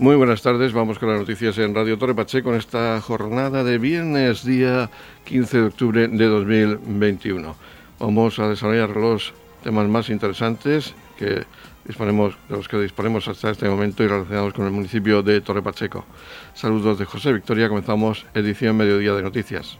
Muy buenas tardes, vamos con las noticias en Radio Torre Pache con esta jornada de viernes, día 15 de octubre de 2021. Vamos a desarrollar los temas más interesantes que disponemos, de los que disponemos hasta este momento y relacionados con el municipio de Torre Pacheco. Saludos de José Victoria, comenzamos edición Mediodía de Noticias.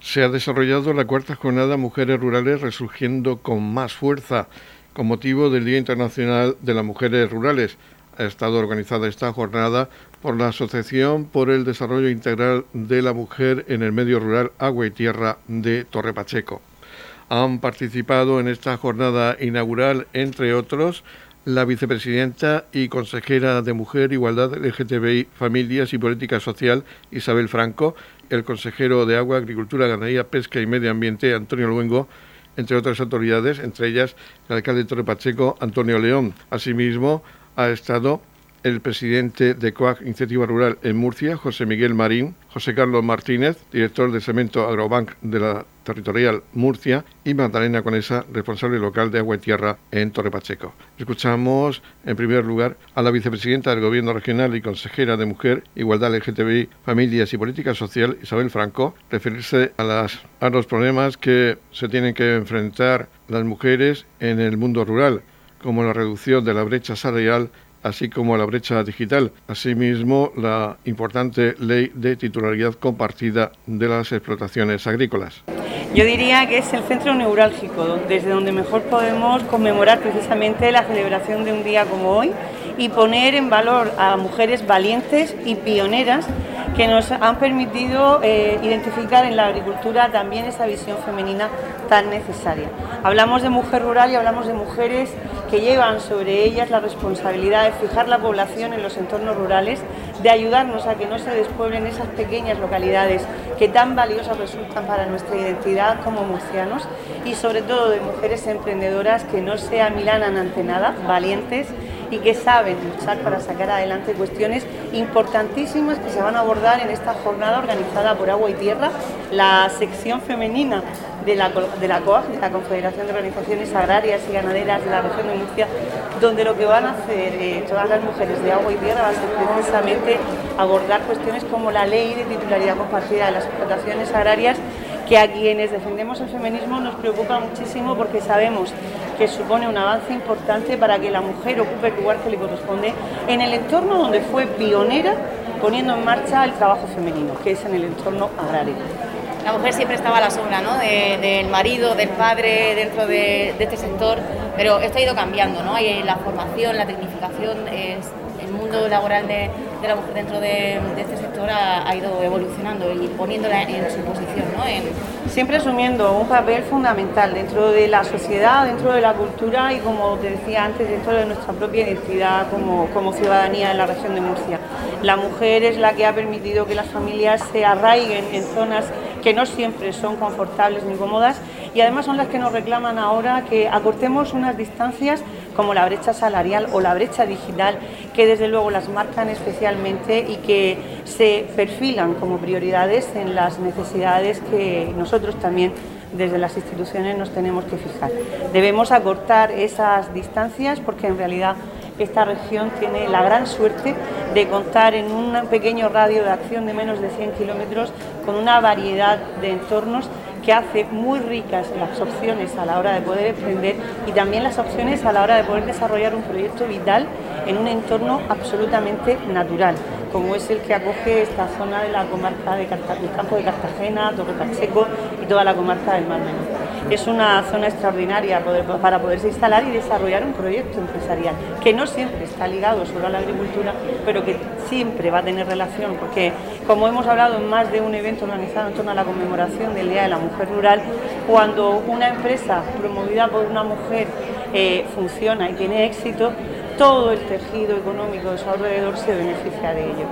Se ha desarrollado la cuarta jornada Mujeres Rurales resurgiendo con más fuerza con motivo del Día Internacional de las Mujeres Rurales. Ha estado organizada esta jornada por la Asociación por el Desarrollo Integral de la Mujer en el Medio Rural Agua y Tierra de Torre Pacheco. Han participado en esta jornada inaugural, entre otros, la vicepresidenta y consejera de Mujer, Igualdad LGTBI, Familias y Política Social, Isabel Franco, el consejero de Agua, Agricultura, Ganadería, Pesca y Medio Ambiente, Antonio Luengo, entre otras autoridades, entre ellas el alcalde de Torre Pacheco, Antonio León. Asimismo, ha estado el presidente de COAG Iniciativa Rural en Murcia, José Miguel Marín, José Carlos Martínez, director de Cemento Agrobank de la Territorial Murcia, y Magdalena Conesa, responsable local de Agua y Tierra en Torre Pacheco. Escuchamos, en primer lugar, a la vicepresidenta del Gobierno Regional y consejera de Mujer, Igualdad LGTBI, Familias y Política Social, Isabel Franco, referirse a, a los problemas que se tienen que enfrentar las mujeres en el mundo rural, como la reducción de la brecha salarial así como la brecha digital. Asimismo, la importante ley de titularidad compartida de las explotaciones agrícolas. Yo diría que es el centro neurálgico, desde donde mejor podemos conmemorar precisamente la celebración de un día como hoy y poner en valor a mujeres valientes y pioneras que nos han permitido eh, identificar en la agricultura también esa visión femenina tan necesaria. Hablamos de mujer rural y hablamos de mujeres que llevan sobre ellas la responsabilidad de fijar la población en los entornos rurales, de ayudarnos a que no se despueblen esas pequeñas localidades que tan valiosas resultan para nuestra identidad como murcianos y sobre todo de mujeres emprendedoras que no se amilanan ante nada, valientes y que saben luchar para sacar adelante cuestiones importantísimas que se van a abordar en esta jornada organizada por Agua y Tierra, la sección femenina de la, de la COAG, de la Confederación de Organizaciones Agrarias y Ganaderas de la región de Murcia, donde lo que van a hacer eh, todas las mujeres de agua y tierra va a ser precisamente abordar cuestiones como la ley de titularidad compartida de las explotaciones agrarias que a quienes defendemos el feminismo nos preocupa muchísimo porque sabemos que supone un avance importante para que la mujer ocupe el lugar que le corresponde en el entorno donde fue pionera poniendo en marcha el trabajo femenino, que es en el entorno agrario. La mujer siempre estaba a la sombra ¿no? del marido, del padre dentro de, este sector, pero esto ha ido cambiando, ¿no? Hay la formación, la tecnificación, el mundo laboral de, la mujer dentro de, este sector ha, ido evolucionando y poniéndola en su posición. ¿no? Siempre asumiendo un papel fundamental dentro de la sociedad, dentro de la cultura y, como te decía antes, dentro de nuestra propia identidad como, como ciudadanía en la región de Murcia. La mujer es la que ha permitido que las familias se arraiguen en zonas que no siempre son confortables ni cómodas y además son las que nos reclaman ahora que acortemos unas distancias como la brecha salarial o la brecha digital, que desde luego las marcan especialmente y que se perfilan como prioridades en las necesidades que nosotros también desde las instituciones nos tenemos que fijar. Debemos acortar esas distancias porque en realidad esta región tiene la gran suerte de contar en un pequeño radio de acción de menos de 100 kilómetros con una variedad de entornos que hace muy ricas las opciones a la hora de poder emprender y también las opciones a la hora de poder desarrollar un proyecto vital en un entorno absolutamente natural, como es el que acoge esta zona de la comarca de del campo de Cartagena, Torre Pacheco y toda la comarca del Mar Menor. Es una zona extraordinaria para poderse instalar y desarrollar un proyecto empresarial, que no siempre está ligado solo a la agricultura, pero que siempre va a tener relación, porque como hemos hablado en más de un evento organizado en torno a la conmemoración del Día de la Mujer Rural, cuando una empresa promovida por una mujer eh, funciona y tiene éxito, todo el tejido económico de su alrededor se beneficia de ello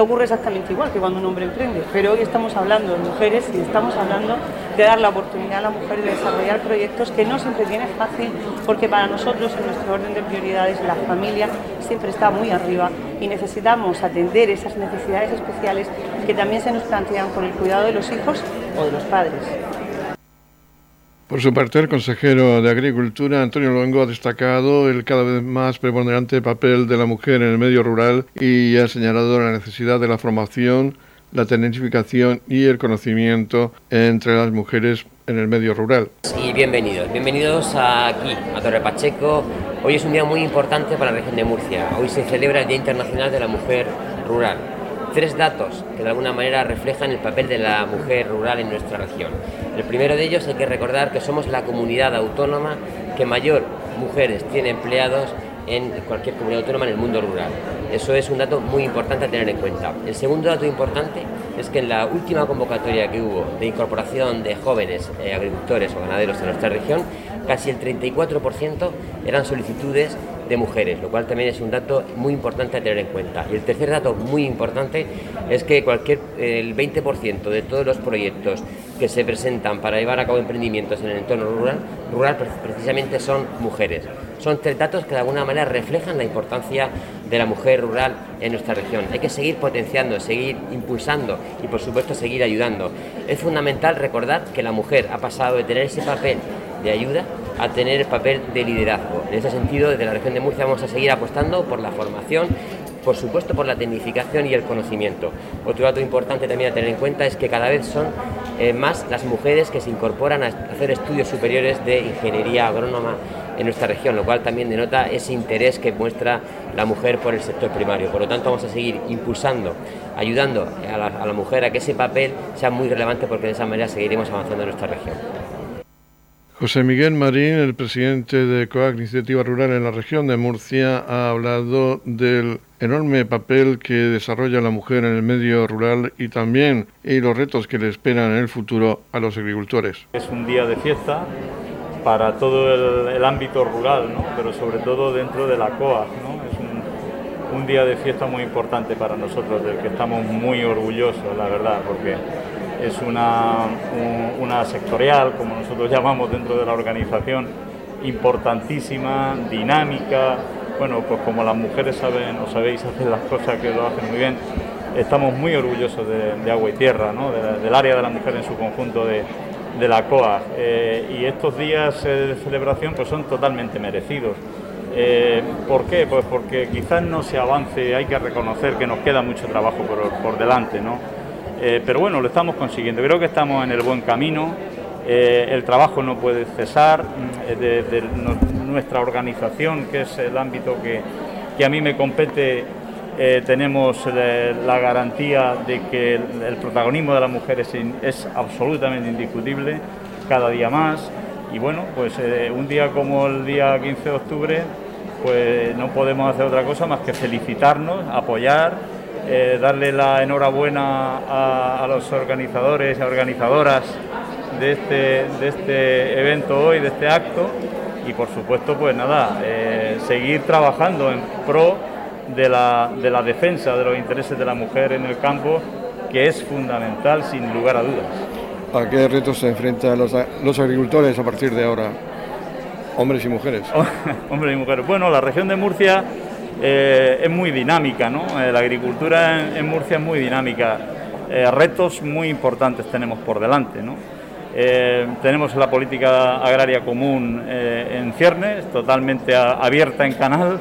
ocurre exactamente igual que cuando un hombre emprende, pero hoy estamos hablando de mujeres y estamos hablando de dar la oportunidad a la mujer de desarrollar proyectos que no siempre tiene fácil, porque para nosotros en nuestro orden de prioridades la familia siempre está muy arriba y necesitamos atender esas necesidades especiales que también se nos plantean con el cuidado de los hijos o de los padres. Por su parte, el consejero de Agricultura, Antonio Luengo, ha destacado el cada vez más preponderante papel de la mujer en el medio rural y ha señalado la necesidad de la formación, la tecnificación y el conocimiento entre las mujeres en el medio rural. Y bienvenidos, bienvenidos aquí, a Torre Pacheco. Hoy es un día muy importante para la región de Murcia. Hoy se celebra el Día Internacional de la Mujer Rural tres datos que de alguna manera reflejan el papel de la mujer rural en nuestra región. El primero de ellos hay que recordar que somos la comunidad autónoma que mayor mujeres tiene empleados en cualquier comunidad autónoma en el mundo rural. Eso es un dato muy importante a tener en cuenta. El segundo dato importante es que en la última convocatoria que hubo de incorporación de jóvenes eh, agricultores o ganaderos en nuestra región, casi el 34% eran solicitudes de mujeres, lo cual también es un dato muy importante a tener en cuenta. Y el tercer dato muy importante es que cualquier el 20% de todos los proyectos que se presentan para llevar a cabo emprendimientos en el entorno rural, rural precisamente son mujeres. Son tres datos que de alguna manera reflejan la importancia de la mujer rural en nuestra región. Hay que seguir potenciando, seguir impulsando y por supuesto seguir ayudando. Es fundamental recordar que la mujer ha pasado de tener ese papel de ayuda a tener el papel de liderazgo. En ese sentido, desde la región de Murcia vamos a seguir apostando por la formación, por supuesto por la tecnificación y el conocimiento. Otro dato importante también a tener en cuenta es que cada vez son eh, más las mujeres que se incorporan a hacer estudios superiores de ingeniería agrónoma en nuestra región, lo cual también denota ese interés que muestra la mujer por el sector primario. Por lo tanto, vamos a seguir impulsando, ayudando a la, a la mujer a que ese papel sea muy relevante porque de esa manera seguiremos avanzando en nuestra región. José Miguel Marín, el presidente de COAC Iniciativa Rural en la región de Murcia, ha hablado del enorme papel que desarrolla la mujer en el medio rural y también y los retos que le esperan en el futuro a los agricultores. Es un día de fiesta para todo el, ámbito rural, ¿no? pero sobre todo dentro de la COAC. ¿no? Es un, un día de fiesta muy importante para nosotros, del que estamos muy orgullosos, la verdad, porque es una, una sectorial, como nosotros llamamos dentro de la organización, importantísima, dinámica. Bueno, pues como las mujeres saben o sabéis hacer las cosas que lo hacen muy bien, estamos muy orgullosos de, Agua y Tierra, ¿no? del área de la mujer en su conjunto de, de la COA. Eh, y estos días de celebración pues son totalmente merecidos. Eh, ¿Por qué? Pues porque quizás no se avance, hay que reconocer que nos queda mucho trabajo por, por delante, ¿no? Eh, pero bueno, lo estamos consiguiendo. Creo que estamos en el buen camino. Eh, el trabajo no puede cesar. Desde eh, nuestra organización, que es el ámbito que, a mí me compete, tenemos la garantía de que el, protagonismo de las mujeres es, absolutamente indiscutible, cada día más. Y bueno, pues un día como el día 15 de octubre, pues no podemos hacer otra cosa más que felicitarnos, apoyar eh, darle la enhorabuena a, los organizadores y organizadoras de este, de este evento hoy, de este acto, y por supuesto, pues nada, eh, seguir trabajando en pro de la, de la defensa de los intereses de la mujer en el campo, que es fundamental sin lugar a dudas. ¿A qué retos se enfrentan los, los agricultores a partir de ahora? Hombres y mujeres. Hombres y mujeres. Bueno, la región de Murcia eh, es muy dinámica, ¿no? Eh, la agricultura en, Murcia es muy dinámica. Eh, retos muy importantes tenemos por delante, ¿no? tenemos la política agraria común en ciernes, totalmente abierta en canal.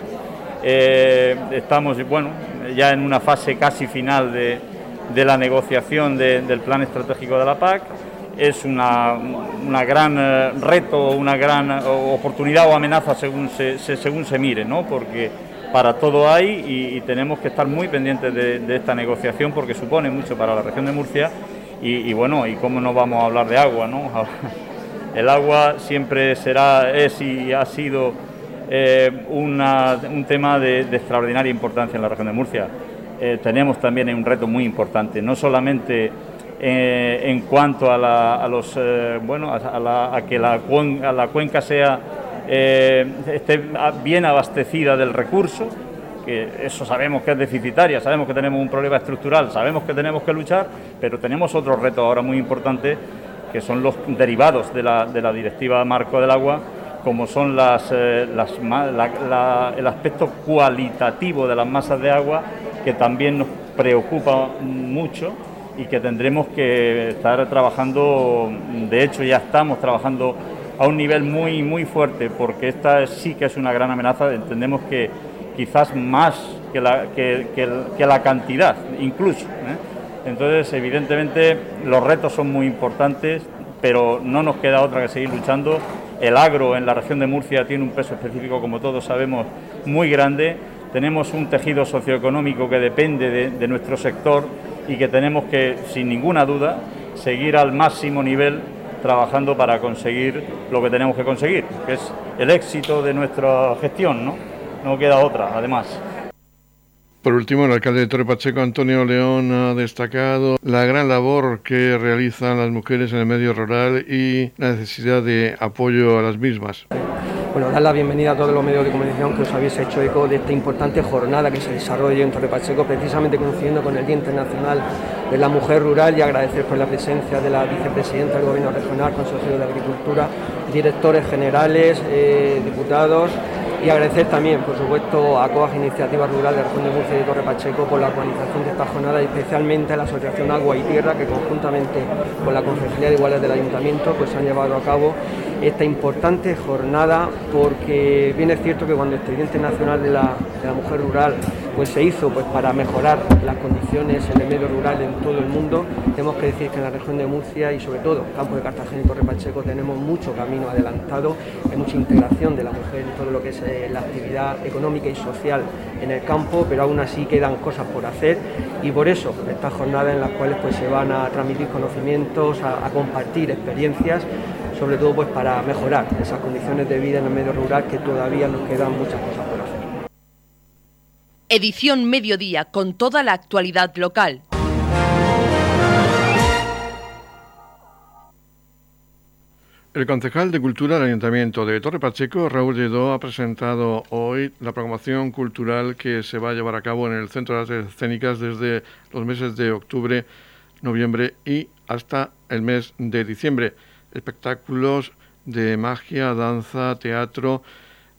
estamos, bueno, ya en una fase casi final de, de la negociación del plan estratégico de la PAC es una, una gran reto, una gran oportunidad o amenaza según se, según se mire, ¿no? porque para todo hay y, tenemos que estar muy pendientes de, esta negociación porque supone mucho para la región de Murcia y, bueno, y cómo no vamos a hablar de agua, ¿no? El agua siempre será, es y ha sido eh, un tema de, extraordinaria importancia en la región de Murcia. Eh, tenemos también un reto muy importante, no solamente eh, en cuanto a, los, bueno, a, que la, a la cuenca sea eh, esté bien abastecida del recurso, que eso sabemos que es deficitaria, sabemos que tenemos un problema estructural, sabemos que tenemos que luchar, pero tenemos otro reto ahora muy importante, que son los derivados de la, de la Directiva Marco del Agua, como son las, eh, las el aspecto cualitativo de las masas de agua, que también nos preocupa mucho y que tendremos que estar trabajando, de hecho ya estamos trabajando a un nivel muy, muy fuerte, porque esta sí que es una gran amenaza. Entendemos que quizás más que la, que, la cantidad, incluso. ¿eh? Entonces, evidentemente, los retos son muy importantes, pero no nos queda otra que seguir luchando. El agro en la región de Murcia tiene un peso específico, como todos sabemos, muy grande. Tenemos un tejido socioeconómico que depende de nuestro sector y que tenemos que, sin ninguna duda, seguir al máximo nivel trabajando para conseguir lo que tenemos que conseguir, que es el éxito de nuestra gestión, ¿no? No queda otra, además. Por último, el alcalde de Torre Pacheco, Antonio León, ha destacado la gran labor que realizan las mujeres en el medio rural y la necesidad de apoyo a las mismas. Bueno, dar la bienvenida a todos los medios de comunicación que os habéis hecho eco de esta importante jornada que se desarrolla en Torre Pacheco, precisamente coincidiendo con el Día Internacional de la Mujer Rural y agradecer por la presencia de la vicepresidenta del Gobierno Regional, consejero de Agricultura, directores generales, eh, diputados y agradecer también, por supuesto, a COAG Iniciativa Rural de Región de Murcia y Torre Pacheco por la organización de esta jornada y especialmente a la Asociación Agua y Tierra que conjuntamente con la Concejalía de Igualdad del Ayuntamiento pues han llevado a cabo esta importante jornada porque bien es cierto que cuando el Expediente Nacional de la, Mujer Rural pues se hizo pues para mejorar las condiciones en el medio rural en todo el mundo, tenemos que decir que en la región de Murcia y sobre todo Campo de Cartagena y Torre Pacheco tenemos mucho camino adelantado, hay mucha integración de la mujer en todo lo que es eh, la actividad económica y social en el campo, pero aún así quedan cosas por hacer y por eso estas jornadas en las cuales pues se van a transmitir conocimientos, a compartir experiencias sobre todo pues para mejorar esas condiciones de vida en el medio rural que todavía nos quedan muchas cosas por hacer. Edición Mediodía con toda la actualidad local. El concejal de Cultura del Ayuntamiento de Torre Pacheco, Raúl Lledó, ha presentado hoy la programación cultural que se va a llevar a cabo en el Centro de Artes Escénicas desde los meses de octubre, noviembre y hasta el mes de diciembre espectáculos de magia, danza, teatro,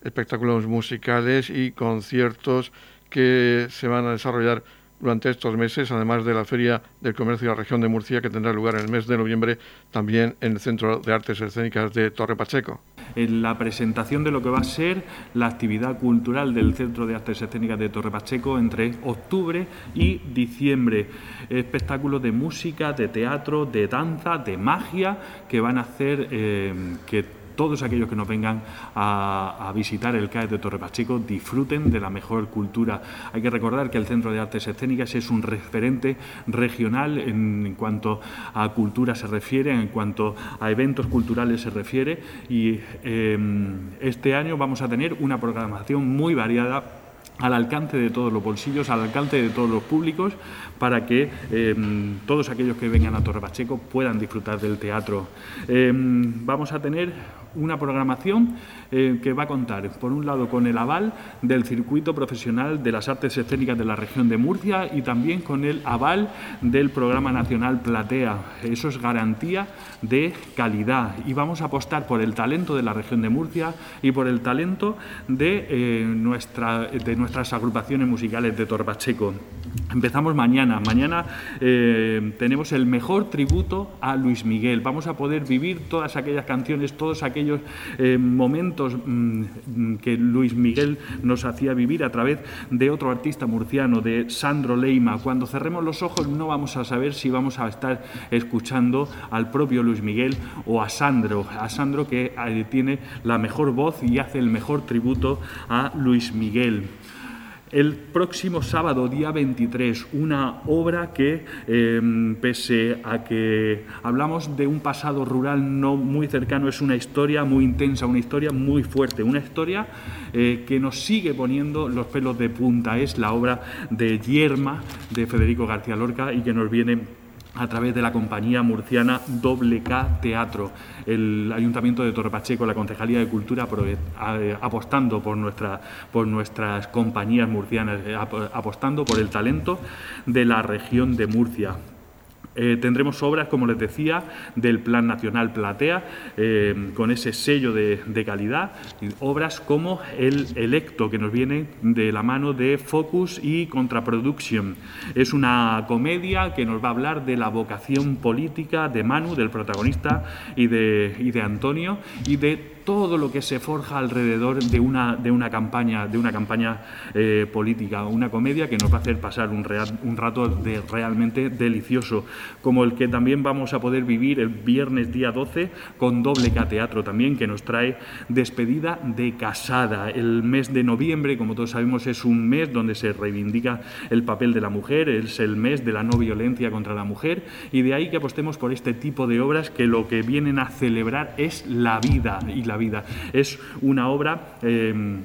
espectáculos musicales y conciertos que se van a desarrollar durante estos meses, además de la Feria del Comercio de la Región de Murcia, que tendrá lugar en el mes de noviembre también en el Centro de Artes Escénicas de Torre Pacheco. En la presentación de lo que va a ser la actividad cultural del Centro de Artes Escénicas de Torre Pacheco entre octubre y diciembre. Espectáculos de música, de teatro, de danza, de magia, que van a hacer eh, que todos aquellos que nos vengan a, visitar el CAE de Torre Pacheco disfruten de la mejor cultura. Hay que recordar que el Centro de Artes Escénicas es un referente regional en, cuanto a cultura se refiere, en cuanto a eventos culturales se refiere y em, este año vamos a tener una programación muy variada al alcance de todos los bolsillos, al alcance de todos los públicos, para que em, todos aquellos que vengan a Torre Pacheco puedan disfrutar del teatro. Em, vamos a tener una programación eh, que va a contar, por un lado, con el aval del Circuito Profesional de las Artes Escénicas de la región de Murcia y también con el aval del Programa Nacional Platea. Eso es garantía de calidad y vamos a apostar por el talento de la región de Murcia y por el talento de, eh, nuestra, de nuestras agrupaciones musicales de Torpacheco. Empezamos mañana. Mañana eh, tenemos el mejor tributo a Luis Miguel. Vamos a poder vivir todas aquellas canciones, todos aquellos momentos Mm, que Luis Miguel nos hacía vivir a través de otro artista murciano, de Sandro Leima. Cuando cerremos los ojos no vamos a saber si vamos a estar escuchando al propio Luis Miguel o a Sandro, a Sandro que eh, tiene la mejor voz y hace el mejor tributo a Luis Miguel. El próximo sábado, día 23, una obra que, em, pese a que hablamos de un pasado rural no muy cercano, es una historia muy intensa, una historia muy fuerte, una historia eh, que nos sigue poniendo los pelos de punta. Es la obra de Yerma de Federico García Lorca y que nos viene a través de la compañía murciana Doble K Teatro, el Ayuntamiento de Torrepacheco, la Concejalía de Cultura, eh, apostando por, nuestra, por nuestras compañías murcianas, eh, apostando por el talento de la región de Murcia. Eh, tendremos obras, como les decía, del Plan Nacional Platea, eh, con ese sello de, calidad, obras como El Electo, que nos viene de la mano de Focus y Contraproduction. Es una comedia que nos va a hablar de la vocación política de Manu, del protagonista, y de, y de Antonio, y de todo lo que se forja alrededor de una, de una campaña, de una campaña eh, política, una comedia que nos va a hacer pasar un, un rato de realmente delicioso, como el que también vamos a poder vivir el viernes día 12 con doble teatro también, que nos trae despedida de casada. El mes de noviembre, como todos sabemos, es un mes donde se reivindica el papel de la mujer, es el mes de la no violencia contra la mujer, y de ahí que apostemos por este tipo de obras que lo que vienen a celebrar es la vida y la vida. Es una obra... Eh,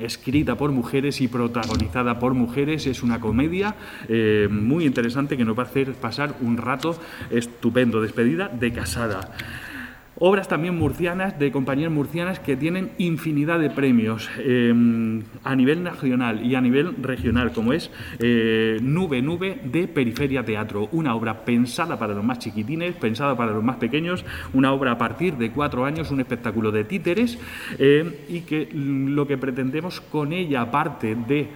escrita por mujeres y protagonizada por mujeres. Es una comedia eh, muy interesante que nos va a hacer pasar un rato estupendo. Despedida de casada. Obras también murcianas, de compañías murcianas que tienen infinidad de premios em, a nivel nacional y a nivel regional, como es eh, Nube Nube de Periferia Teatro, una obra pensada para los más chiquitines, pensada para los más pequeños, una obra a partir de cuatro años, un espectáculo de títeres eh, y que lo que pretendemos con ella, aparte de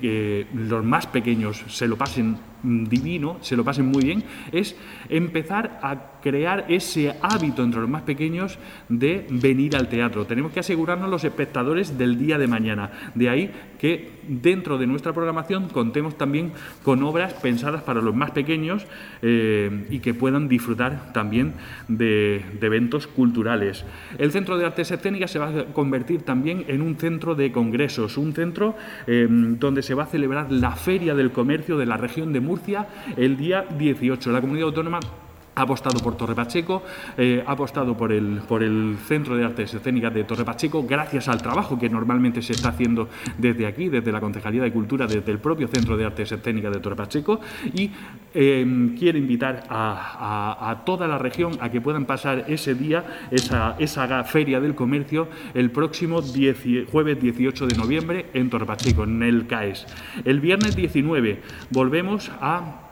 que los más pequeños se lo pasen divino, se lo pasen muy bien, es empezar a crear ese hábito entre los más pequeños de venir al teatro. Tenemos que asegurarnos los espectadores del día de mañana. De ahí que dentro de nuestra programación contemos también con obras pensadas para los más pequeños eh, y que puedan disfrutar también de, eventos culturales. El Centro de Artes Escénicas se va a convertir también en un centro de congresos, un centro eh, donde se va a celebrar la Feria del Comercio de la región de Murcia el día 18. La comunidad autónoma ha apostado por Torre Pacheco, eh, ha apostado por el, por el Centro de Artes Escénicas de Torre Pacheco, gracias al trabajo que normalmente se está haciendo desde aquí, desde la Concejalía de Cultura, desde el propio Centro de Artes Escénicas de Torre Pacheco, y eh, quiere invitar a, toda la región a que puedan pasar ese día, esa, esa feria del comercio, el próximo jueves 18 de noviembre en Torre Pacheco, en el CAES. El viernes 19 volvemos a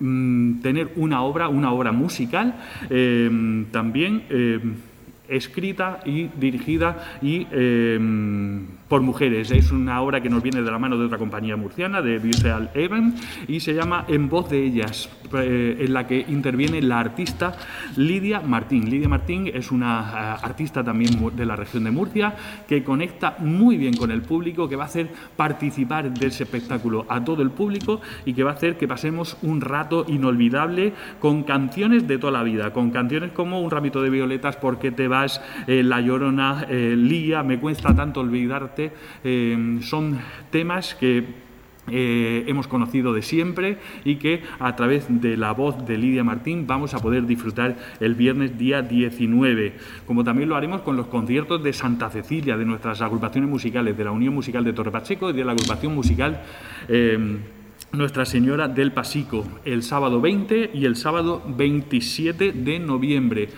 Mm, tener una obra, una obra musical, eh, también eh, escrita y dirigida y eh, por mujeres. Es una obra que nos viene de la mano de otra compañía murciana, de Visual Even, y se llama En voz de ellas, eh, en la que interviene la artista Lidia Martín. Lidia Martín es una eh, artista también de la región de Murcia que conecta muy bien con el público, que va a hacer participar de ese espectáculo a todo el público y que va a hacer que pasemos un rato inolvidable con canciones de toda la vida, con canciones como Un ramito de violetas, porque te vas, eh, La llorona, Lía, me cuesta tanto olvidarte eh, son temas que eh, hemos conocido de siempre y que a través de la voz de Lidia Martín vamos a poder disfrutar el viernes día 19, como también lo haremos con los conciertos de Santa Cecilia, de nuestras agrupaciones musicales, de la Unión Musical de Torre Pacheco y de la agrupación musical eh, Nuestra Señora del Pasico, el sábado 20 y el sábado 27 de noviembre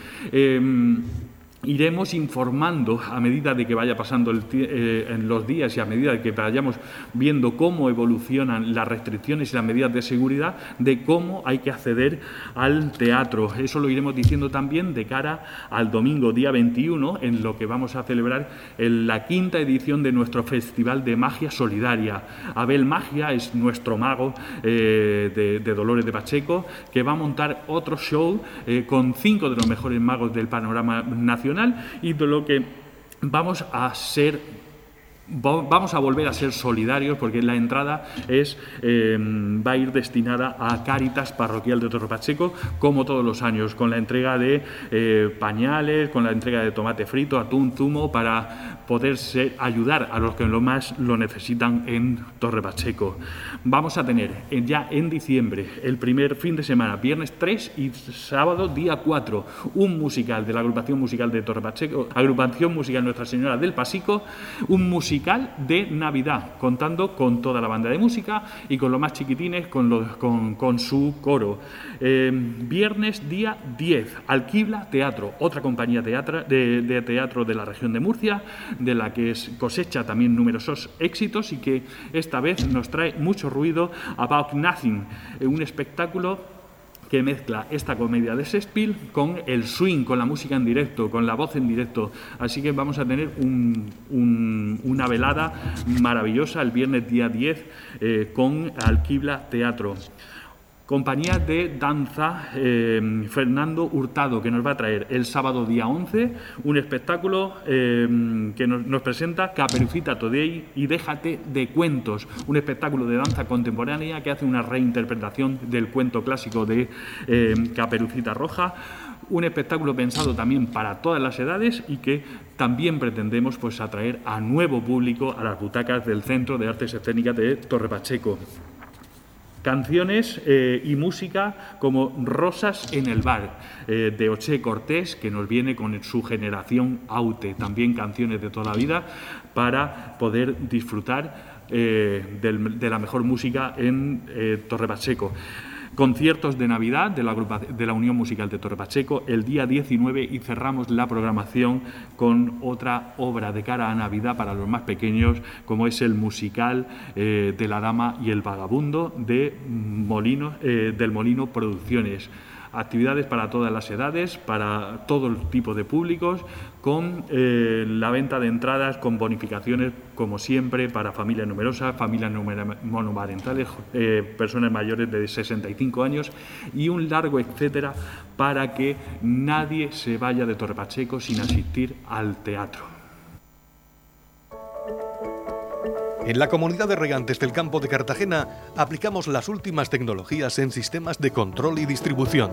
iremos informando a medida de que vaya pasando eh, en los días y a medida de que vayamos viendo cómo evolucionan las restricciones y las medidas de seguridad de cómo hay que acceder al teatro. Eso lo iremos diciendo también de cara al domingo día 21 en lo que vamos a celebrar en la quinta edición de nuestro Festival de Magia Solidaria. Abel Magia es nuestro mago eh, de, Dolores de Pacheco que va a montar otro show eh, con cinco de los mejores magos del panorama nacional y de lo que vamos a ser vamos a volver a ser solidarios porque la entrada es, em, va a ir destinada a Cáritas Parroquial de Torre Pacheco, como todos los años, con la entrega de eh, pañales, con la entrega de tomate frito, atún, zumo, para poder ayudar a los que lo más lo necesitan en Torre Pacheco. Vamos a tener ya en diciembre, el primer fin de semana, viernes 3 y sábado día 4, un musical de la agrupación musical de Torre Pacheco, agrupación musical Nuestra Señora del Pasico, un musical de Navidad, contando con toda la banda de música y con los más chiquitines, con, los, con, su coro. Eh, viernes día 10, Alquibla Teatro, otra compañía de, de, teatro de la región de Murcia, de la que cosecha también numerosos éxitos y que esta vez nos trae mucho ruido, About Nothing, eh, un espectáculo que mezcla esta comedia de Shakespeare con el swing, con la música en directo, con la voz en directo. Así que vamos a tener una velada maravillosa el viernes día 10 eh, con Alquibla Teatro. Compañía de Danza eh, Fernando Hurtado, que nos va a traer el sábado día 11 un espectáculo eh, que nos, presenta Caperucita Today y Déjate de Cuentos, un espectáculo de danza contemporánea que hace una reinterpretación del cuento clásico de eh, Caperucita Roja un espectáculo pensado también para todas las edades y que también pretendemos pues atraer a nuevo público a las butacas del Centro de Artes Escénicas de Torre Pacheco. Canciones eh, y música como Rosas en el bar eh, de Oche Cortés, que nos viene con su generación Aute, también canciones de toda la vida, para poder disfrutar eh, de la mejor música en Torre Pacheco conciertos de Navidad de la, Unión Musical de Torre Pacheco el día 19 y cerramos la programación con otra obra de cara a Navidad para los más pequeños, como es el musical eh, de La Dama y el Vagabundo de Molino, eh, del Molino Producciones. Actividades para todas las edades, para todo tipo de públicos, con eh, la venta de entradas con bonificaciones, como siempre, para familias numerosas, familias monomarentales, eh, personas mayores de 65 años y un largo etcétera para que nadie se vaya de Torre Pacheco sin asistir al teatro. En la comunidad de regantes del campo de Cartagena aplicamos las últimas tecnologías en sistemas de control y distribución,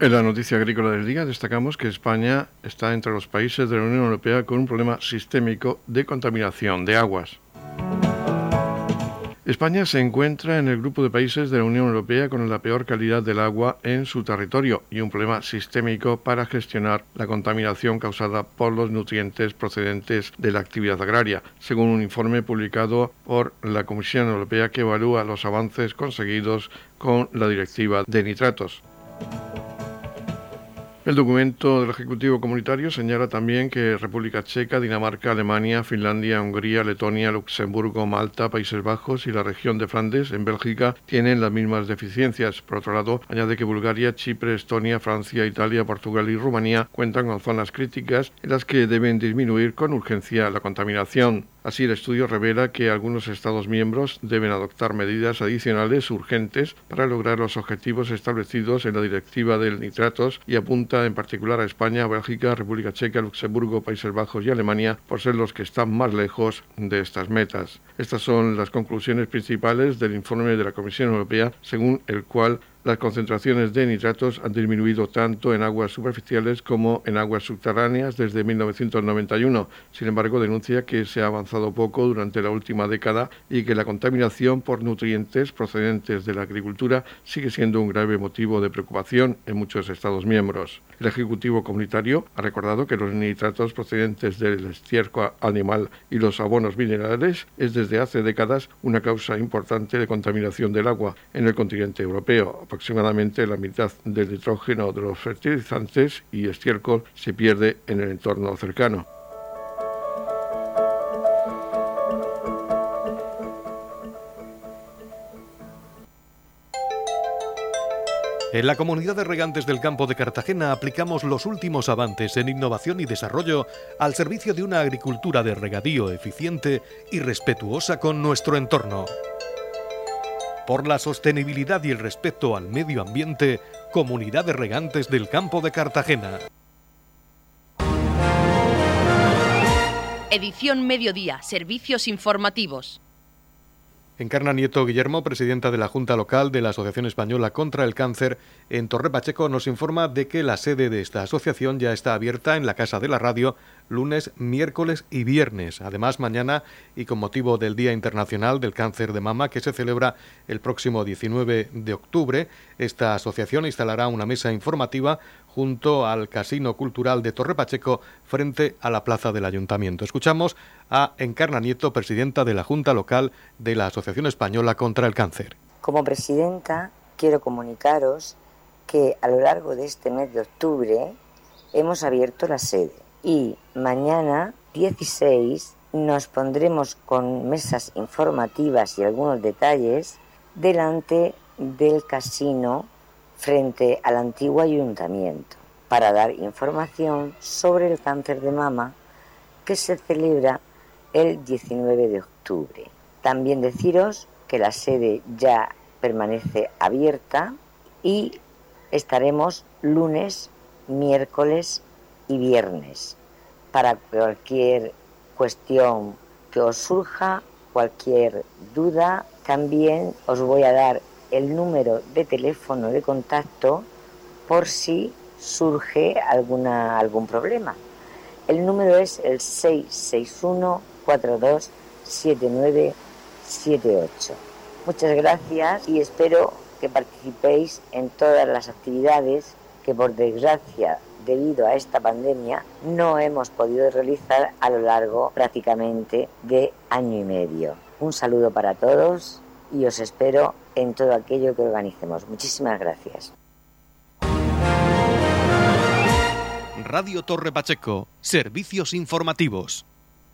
En la noticia agrícola del día destacamos que España está entre los países de la Unión Europea con un problema sistémico de contaminación de aguas. España se encuentra en el grupo de países de la Unión Europea con la peor calidad del agua en su territorio y un problema sistémico para gestionar la contaminación causada por los nutrientes procedentes de la actividad agraria, según un informe publicado por la Comisión Europea que evalúa los avances conseguidos con la directiva de nitratos. El documento del Ejecutivo Comunitario señala también que República Checa, Dinamarca, Alemania, Finlandia, Hungría, Letonia, Luxemburgo, Malta, Países Bajos y la región de Flandes, en Bélgica, tienen las mismas deficiencias. Por otro lado, añade que Bulgaria, Chipre, Estonia, Francia, Italia, Portugal y Rumanía cuentan con zonas críticas en las que deben disminuir con urgencia la contaminación. Así, el estudio revela que algunos Estados miembros deben adoptar medidas adicionales urgentes para lograr los objetivos establecidos en la Directiva del Nitratos y apunta en particular a España, Bélgica, República Checa, Luxemburgo, Países Bajos y Alemania por ser los que están más lejos de estas metas. Estas son las conclusiones principales del informe de la Comisión Europea, según el cual las concentraciones de nitratos han disminuido tanto en aguas superficiales como en aguas subterráneas desde 1991. Sin embargo, denuncia que se ha avanzado poco durante la última década y que la contaminación por nutrientes procedentes de la agricultura sigue siendo un grave motivo de preocupación en muchos Estados miembros. El Ejecutivo Comunitario ha recordado que los nitratos procedentes del estiércol animal y los abonos minerales es desde hace décadas una causa importante de contaminación del agua en el continente europeo aproximadamente la mitad del nitrógeno de los fertilizantes y estiércol se pierde en el entorno cercano. En la comunidad de regantes del campo de Cartagena aplicamos los últimos avances en innovación y desarrollo al servicio de una agricultura de regadío eficiente y respetuosa con nuestro entorno por la sostenibilidad y el respeto al medio ambiente, Comunidad de Regantes del Campo de Cartagena. Edición Mediodía, Servicios Informativos. Encarna Nieto Guillermo, presidenta de la Junta Local de la Asociación Española contra el Cáncer en Torre Pacheco, nos informa de que la sede de esta asociación ya está abierta en la Casa de la Radio lunes, miércoles y viernes. Además, mañana, y con motivo del Día Internacional del Cáncer de Mama, que se celebra el próximo 19 de octubre, esta asociación instalará una mesa informativa junto al Casino Cultural de Torre Pacheco frente a la plaza del Ayuntamiento. Escuchamos a Encarna Nieto, presidenta de la Junta Local de la Asociación Española contra el Cáncer. Como presidenta, quiero comunicaros que a lo largo de este mes de octubre hemos abierto la sede y mañana 16 nos pondremos con mesas informativas y algunos detalles delante del casino frente al antiguo ayuntamiento para dar información sobre el cáncer de mama que se celebra el 19 de octubre. También deciros que la sede ya permanece abierta y estaremos lunes, miércoles y viernes para cualquier cuestión que os surja, cualquier duda. También os voy a dar el número de teléfono de contacto por si surge alguna, algún problema. El número es el 661 427978. Muchas gracias y espero que participéis en todas las actividades que por desgracia debido a esta pandemia no hemos podido realizar a lo largo prácticamente de año y medio. Un saludo para todos y os espero en todo aquello que organicemos. Muchísimas gracias. Radio Torre Pacheco, servicios informativos.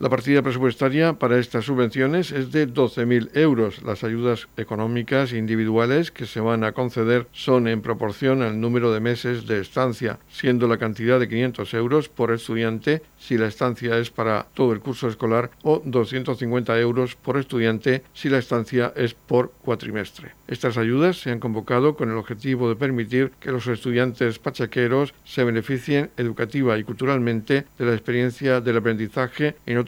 La partida presupuestaria para estas subvenciones es de 12.000 euros. Las ayudas económicas individuales que se van a conceder son en proporción al número de meses de estancia, siendo la cantidad de 500 euros por estudiante si la estancia es para todo el curso escolar o 250 euros por estudiante si la estancia es por cuatrimestre. Estas ayudas se han convocado con el objetivo de permitir que los estudiantes pachaqueros se beneficien educativa y culturalmente de la experiencia del aprendizaje en otros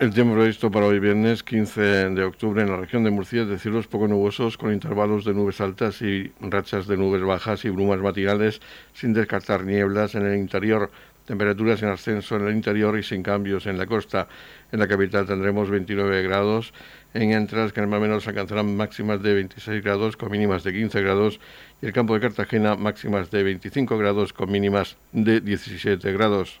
El tiempo previsto para hoy viernes 15 de octubre en la región de Murcia es de cielos poco nubosos con intervalos de nubes altas y rachas de nubes bajas y brumas matinales sin descartar nieblas en el interior. Temperaturas en ascenso en el interior y sin cambios en la costa. En la capital tendremos 29 grados, en Entras que más o menos alcanzarán máximas de 26 grados con mínimas de 15 grados y el campo de Cartagena máximas de 25 grados con mínimas de 17 grados.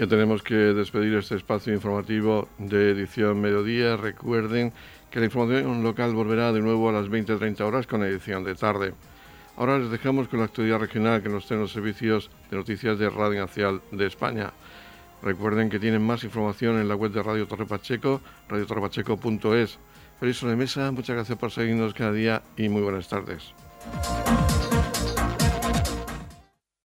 Ya tenemos que despedir este espacio informativo de edición mediodía. Recuerden que la información local volverá de nuevo a las 20-30 horas con edición de tarde. Ahora les dejamos con la actualidad regional que nos tienen los servicios de noticias de Radio Nacional de España. Recuerden que tienen más información en la web de Radio Torre Pacheco, radiotorrepacheco.es. Feliz de mesa, muchas gracias por seguirnos cada día y muy buenas tardes.